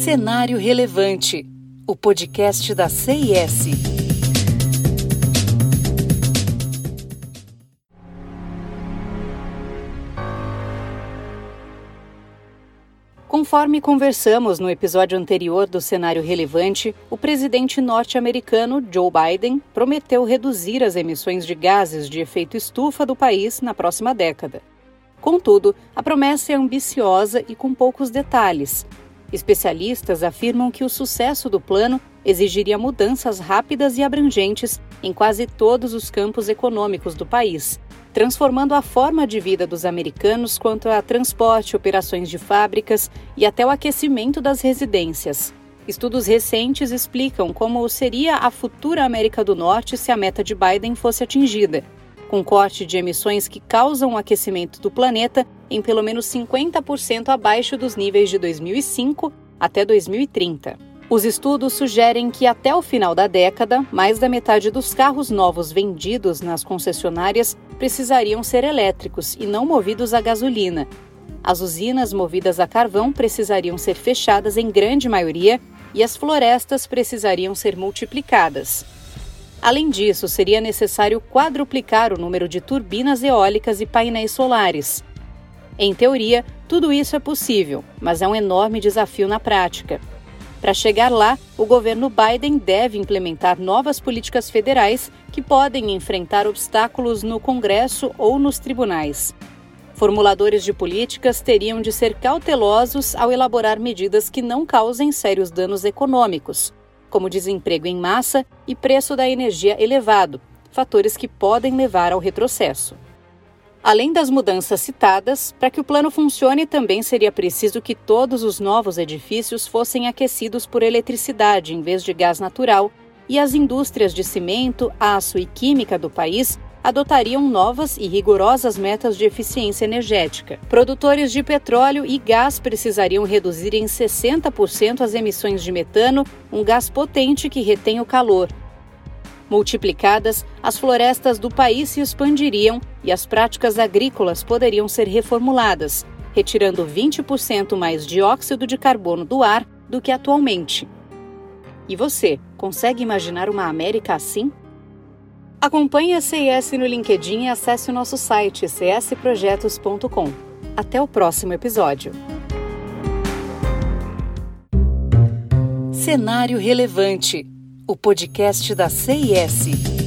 Cenário Relevante, o podcast da CIS. Conforme conversamos no episódio anterior do Cenário Relevante, o presidente norte-americano Joe Biden prometeu reduzir as emissões de gases de efeito estufa do país na próxima década. Contudo, a promessa é ambiciosa e com poucos detalhes. Especialistas afirmam que o sucesso do plano exigiria mudanças rápidas e abrangentes em quase todos os campos econômicos do país, transformando a forma de vida dos americanos quanto a transporte, operações de fábricas e até o aquecimento das residências. Estudos recentes explicam como seria a futura América do Norte se a meta de Biden fosse atingida com corte de emissões que causam o aquecimento do planeta em pelo menos 50% abaixo dos níveis de 2005 até 2030. Os estudos sugerem que até o final da década, mais da metade dos carros novos vendidos nas concessionárias precisariam ser elétricos e não movidos a gasolina. As usinas movidas a carvão precisariam ser fechadas em grande maioria e as florestas precisariam ser multiplicadas. Além disso, seria necessário quadruplicar o número de turbinas eólicas e painéis solares. Em teoria, tudo isso é possível, mas é um enorme desafio na prática. Para chegar lá, o governo Biden deve implementar novas políticas federais que podem enfrentar obstáculos no Congresso ou nos tribunais. Formuladores de políticas teriam de ser cautelosos ao elaborar medidas que não causem sérios danos econômicos, como desemprego em massa e preço da energia elevado, fatores que podem levar ao retrocesso. Além das mudanças citadas, para que o plano funcione também seria preciso que todos os novos edifícios fossem aquecidos por eletricidade em vez de gás natural e as indústrias de cimento, aço e química do país adotariam novas e rigorosas metas de eficiência energética. Produtores de petróleo e gás precisariam reduzir em 60% as emissões de metano, um gás potente que retém o calor. Multiplicadas, as florestas do país se expandiriam e as práticas agrícolas poderiam ser reformuladas, retirando 20% mais dióxido de carbono do ar do que atualmente. E você, consegue imaginar uma América assim? Acompanhe a CIS no LinkedIn e acesse o nosso site csprojetos.com. Até o próximo episódio. Cenário Relevante, o podcast da CIS.